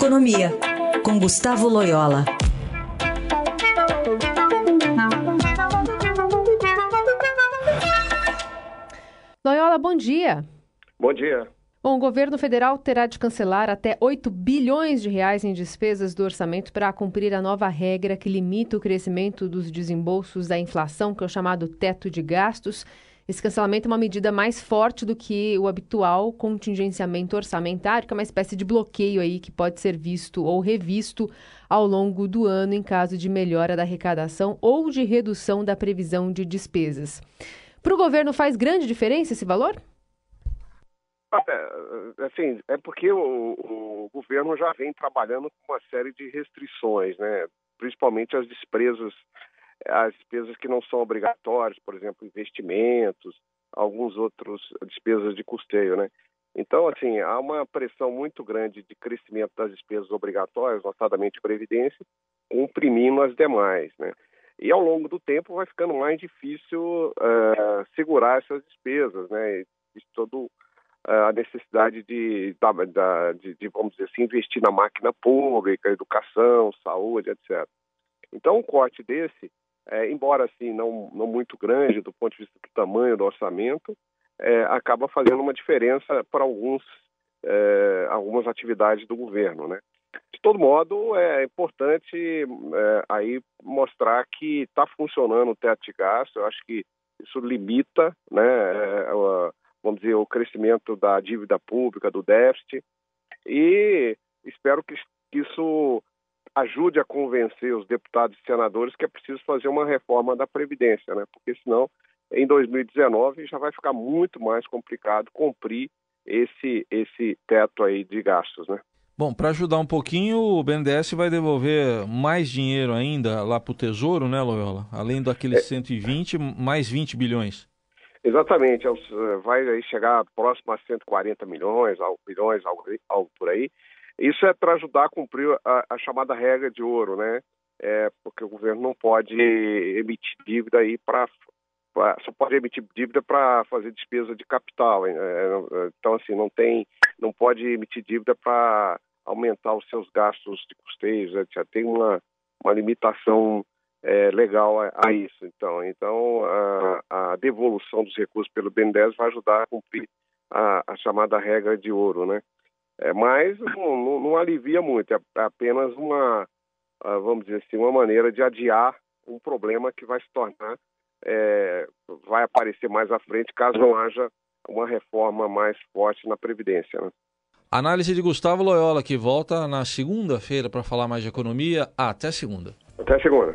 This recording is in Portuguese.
Economia, com Gustavo Loyola. Loyola, bom dia. Bom dia. Bom, o governo federal terá de cancelar até 8 bilhões de reais em despesas do orçamento para cumprir a nova regra que limita o crescimento dos desembolsos da inflação, que é o chamado teto de gastos. Esse cancelamento é uma medida mais forte do que o habitual contingenciamento orçamentário, que é uma espécie de bloqueio aí que pode ser visto ou revisto ao longo do ano em caso de melhora da arrecadação ou de redução da previsão de despesas. Para o governo faz grande diferença esse valor? Assim, é porque o, o, governo já vem trabalhando com uma série de restrições, né? principalmente as despesas, as despesas que não são obrigatórias, por exemplo, investimentos, alguns outros despesas de custeio, né? Então, assim, há uma pressão muito grande de crescimento das despesas obrigatórias, notadamente previdência, comprimindo as demais, né? E ao longo do tempo vai ficando mais difícil uh, segurar essas despesas, né? Isso todo a necessidade de, de, de, vamos dizer assim, investir na máquina pública, educação, saúde, etc. Então, um corte desse, é, embora assim não, não muito grande do ponto de vista do tamanho do orçamento, é, acaba fazendo uma diferença para alguns, é, algumas atividades do governo, né? De todo modo, é importante é, aí mostrar que está funcionando o teto de gasto. Eu acho que isso limita, né, é, vamos dizer, o crescimento da dívida pública, do déficit, e espero que isso ajude a convencer os deputados e senadores que é preciso fazer uma reforma da Previdência, né? porque senão, em 2019, já vai ficar muito mais complicado cumprir esse, esse teto aí de gastos, né? Bom, para ajudar um pouquinho, o BNDES vai devolver mais dinheiro ainda lá para o Tesouro, né, Loyola? Além daqueles é... 120, mais 20 bilhões. Exatamente, é eh, vai chegar próximo a 140 milhões, bilhões, algo, algo por aí. Isso é para ajudar a cumprir a, a, chamada regra de ouro, né? É, porque o governo não pode emitir dívida aí para só pode emitir dívida para fazer despesa de capital. É, então assim não tem, não pode emitir dívida para aumentar os seus gastos de custeios, etc. Tem uma uma limitação é, legal a, a, isso. Então, então a, a, devolução dos recursos pelo BNDES vai ajudar a cumprir a, a chamada regra de ouro, né? É, mas não, não, alivia muito, é apenas uma, vamos dizer assim, uma maneira de adiar um problema que vai se tornar, é, vai aparecer mais à frente caso não haja uma reforma mais forte na Previdência. Né? Análise de Gustavo Loyola, que volta na segunda-feira para falar mais de economia. Até segunda. Até segunda.